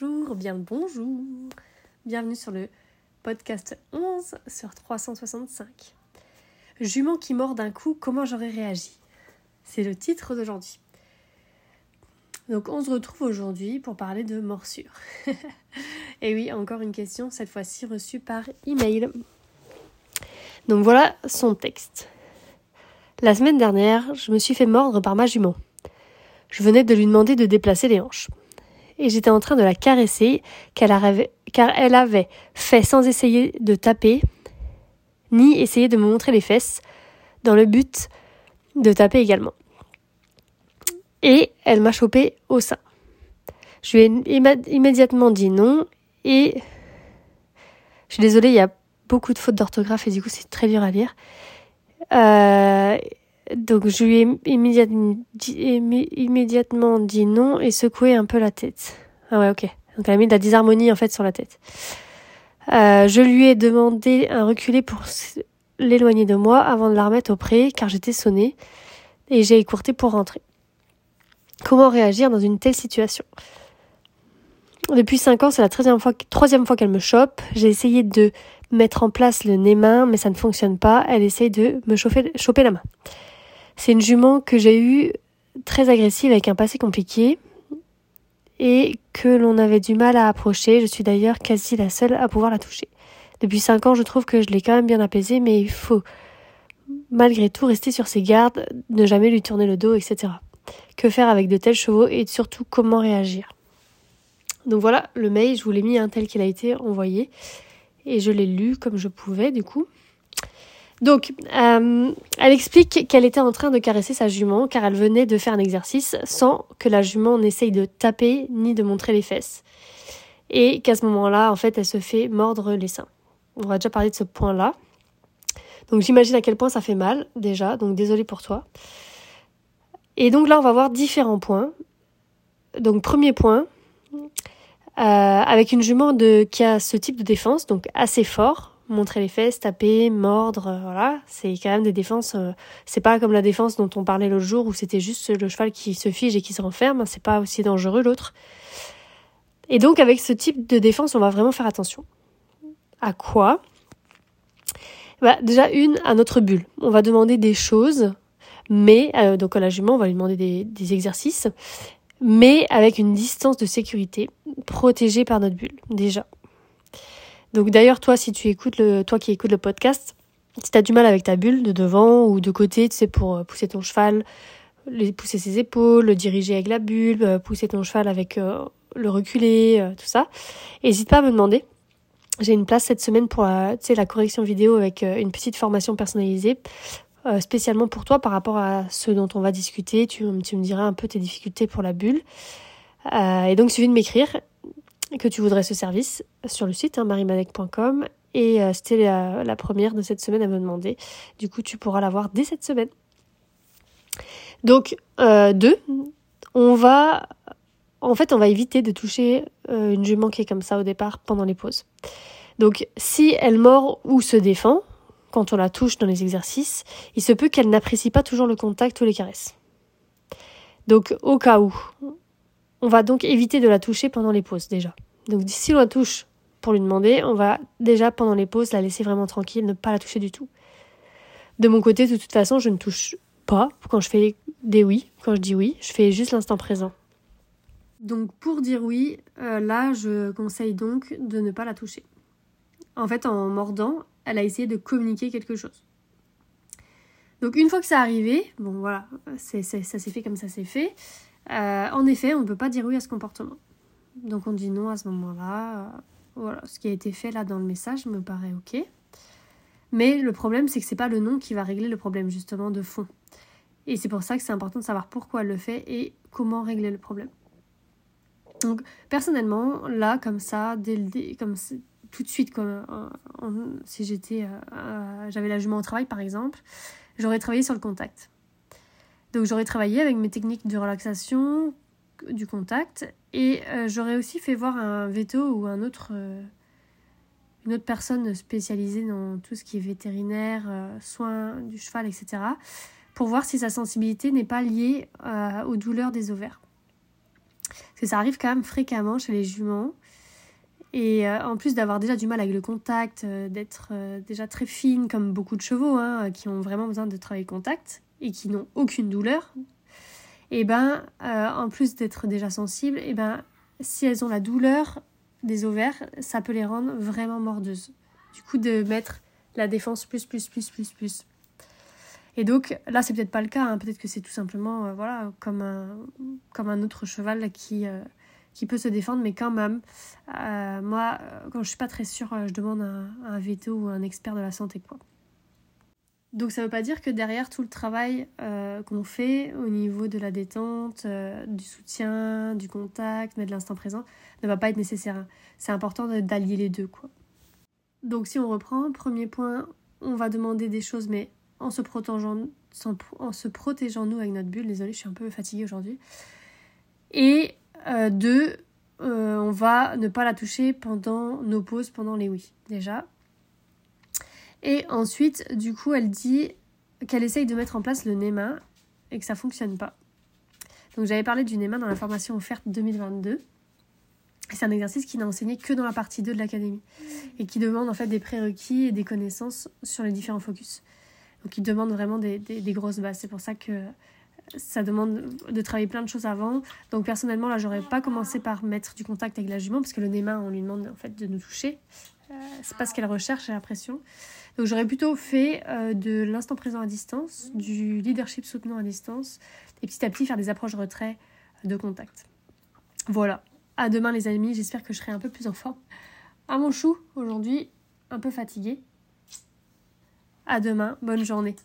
Bonjour, bien le bonjour. Bienvenue sur le podcast 11 sur 365. Jument qui mord d'un coup, comment j'aurais réagi? C'est le titre d'aujourd'hui. Donc on se retrouve aujourd'hui pour parler de morsure. Et oui, encore une question, cette fois-ci reçue par email. Donc voilà son texte. La semaine dernière, je me suis fait mordre par ma jument. Je venais de lui demander de déplacer les hanches. Et j'étais en train de la caresser car elle avait fait sans essayer de taper, ni essayer de me montrer les fesses, dans le but de taper également. Et elle m'a chopé au sein. Je lui ai immédiatement dit non et je suis désolée, il y a beaucoup de fautes d'orthographe et du coup c'est très dur à lire. Euh, donc je lui ai immédiatement dit, non et secoué un peu la tête. Ah ouais, ok. Donc elle a mis de la disharmonie en fait sur la tête. Euh, je lui ai demandé un reculer pour l'éloigner de moi avant de la remettre au pré car j'étais sonnée et j'ai écourté pour rentrer. Comment réagir dans une telle situation? Depuis 5 ans, c'est la troisième fois, troisième fois qu'elle me chope. J'ai essayé de mettre en place le nez-main, mais ça ne fonctionne pas. Elle essaye de me chauffer, choper la main. C'est une jument que j'ai eue très agressive avec un passé compliqué et que l'on avait du mal à approcher. Je suis d'ailleurs quasi la seule à pouvoir la toucher. Depuis cinq ans, je trouve que je l'ai quand même bien apaisée, mais il faut malgré tout rester sur ses gardes, ne jamais lui tourner le dos, etc. Que faire avec de tels chevaux et surtout comment réagir? Donc voilà, le mail, je vous l'ai mis un tel qu'il a été envoyé et je l'ai lu comme je pouvais du coup. Donc, euh, elle explique qu'elle était en train de caresser sa jument car elle venait de faire un exercice sans que la jument n'essaye de taper ni de montrer les fesses. Et qu'à ce moment-là, en fait, elle se fait mordre les seins. On va déjà parler de ce point-là. Donc j'imagine à quel point ça fait mal déjà, donc désolé pour toi. Et donc là, on va voir différents points. Donc premier point, euh, avec une jument qui a ce type de défense, donc assez fort, montrer les fesses, taper, mordre, euh, voilà, c'est quand même des défenses. Euh, c'est pas comme la défense dont on parlait l'autre jour où c'était juste le cheval qui se fige et qui se renferme. C'est pas aussi dangereux l'autre. Et donc avec ce type de défense, on va vraiment faire attention. À quoi? Bah, Déjà une à notre bulle. On va demander des choses, mais euh, donc à la jument, on va lui demander des, des exercices, mais avec une distance de sécurité protégée par notre bulle déjà. Donc d'ailleurs, toi, si tu écoutes le, toi qui écoutes le podcast, si tu as du mal avec ta bulle de devant ou de côté, tu sais, pour euh, pousser ton cheval, pousser ses épaules, le diriger avec la bulle, euh, pousser ton cheval avec euh, le reculer, tout ça, n'hésite pas à me demander. J'ai une place cette semaine pour la, la correction vidéo avec une petite formation personnalisée, spécialement pour toi par rapport à ce dont on va discuter. Tu, tu me diras un peu tes difficultés pour la bulle. et donc, suffit de m'écrire que tu voudrais ce service sur le site hein, et euh, c'était la, première de cette semaine à me demander. Du coup, tu pourras l'avoir dès cette semaine. Donc, euh, deux, on va, en fait, on va éviter de toucher euh, une jument qui est comme ça au départ pendant les pauses. Donc, si elle mord ou se défend, quand on la touche dans les exercices, il se peut qu'elle n'apprécie pas toujours le contact ou les caresses. Donc, au cas où, on va donc éviter de la toucher pendant les pauses déjà. Donc si on la touche pour lui demander, on va déjà pendant les pauses la laisser vraiment tranquille, ne pas la toucher du tout. De mon côté, de toute façon, je ne touche pas quand je fais des oui. Quand je dis oui, je fais juste l'instant présent. Donc pour dire oui, euh, là, je conseille donc de ne pas la toucher. En fait, en mordant, elle a essayé de communiquer quelque chose. Donc une fois que ça arrivé, bon voilà, ça s'est fait comme ça s'est fait. Euh, en effet, on ne peut pas dire oui à ce comportement. Donc on dit non à ce moment-là. Euh, voilà, ce qui a été fait là dans le message me paraît ok. Mais le problème, c'est que c'est pas le non qui va régler le problème justement de fond. Et c'est pour ça que c'est important de savoir pourquoi elle le fait et comment régler le problème. Donc personnellement, là comme ça, dès le comme tout de suite, comme si j'étais, euh, j'avais la jument au travail par exemple, j'aurais travaillé sur le contact. Donc j'aurais travaillé avec mes techniques de relaxation, du contact, et euh, j'aurais aussi fait voir un veto ou un autre, euh, une autre personne spécialisée dans tout ce qui est vétérinaire, euh, soins du cheval, etc., pour voir si sa sensibilité n'est pas liée aux douleurs des ovaires. Parce que ça arrive quand même fréquemment chez les juments. Et en plus d'avoir déjà du mal avec le contact, d'être déjà très fine comme beaucoup de chevaux hein, qui ont vraiment besoin de travailler contact et qui n'ont aucune douleur, et ben en plus d'être déjà sensibles, et ben si elles ont la douleur des ovaires, ça peut les rendre vraiment mordeuses. Du coup de mettre la défense plus plus plus plus plus. Et donc là c'est peut-être pas le cas, hein. peut-être que c'est tout simplement voilà comme un comme un autre cheval qui qui peut se défendre, mais quand même, euh, moi, quand je suis pas très sûre, euh, je demande un, un veto ou un expert de la santé, quoi. Donc ça veut pas dire que derrière tout le travail euh, qu'on fait au niveau de la détente, du soutien, du contact, mais de l'instant présent, ne va pas être nécessaire. C'est important d'allier les deux, quoi. Donc si on reprend, premier point, on va demander des choses, mais en se protégeant, en se protégeant nous avec notre bulle. Désolée, je suis un peu fatiguée aujourd'hui. Et euh, deux, euh, on va ne pas la toucher pendant nos pauses, pendant les oui, déjà. Et ensuite, du coup, elle dit qu'elle essaye de mettre en place le NEMA et que ça fonctionne pas. Donc j'avais parlé du NEMA dans la formation offerte 2022. C'est un exercice qui n'a enseigné que dans la partie 2 de l'académie et qui demande en fait des prérequis et des connaissances sur les différents focus. Donc il demande vraiment des grosses bases. C'est pour ça que ça demande de travailler plein de choses avant. Donc personnellement, là, j'aurais pas commencé par mettre du contact avec la jument parce que le NEMA, on lui demande en fait de nous toucher. Euh, c'est pas ce qu'elle recherche, j'ai l'impression. Donc j'aurais plutôt fait euh, de l'instant présent à distance, du leadership soutenant à distance, et petit à petit faire des approches retrait de contact. Voilà. À demain les amis, j'espère que je serai un peu plus en forme. À mon chou, aujourd'hui, un peu fatigué. À demain, bonne journée.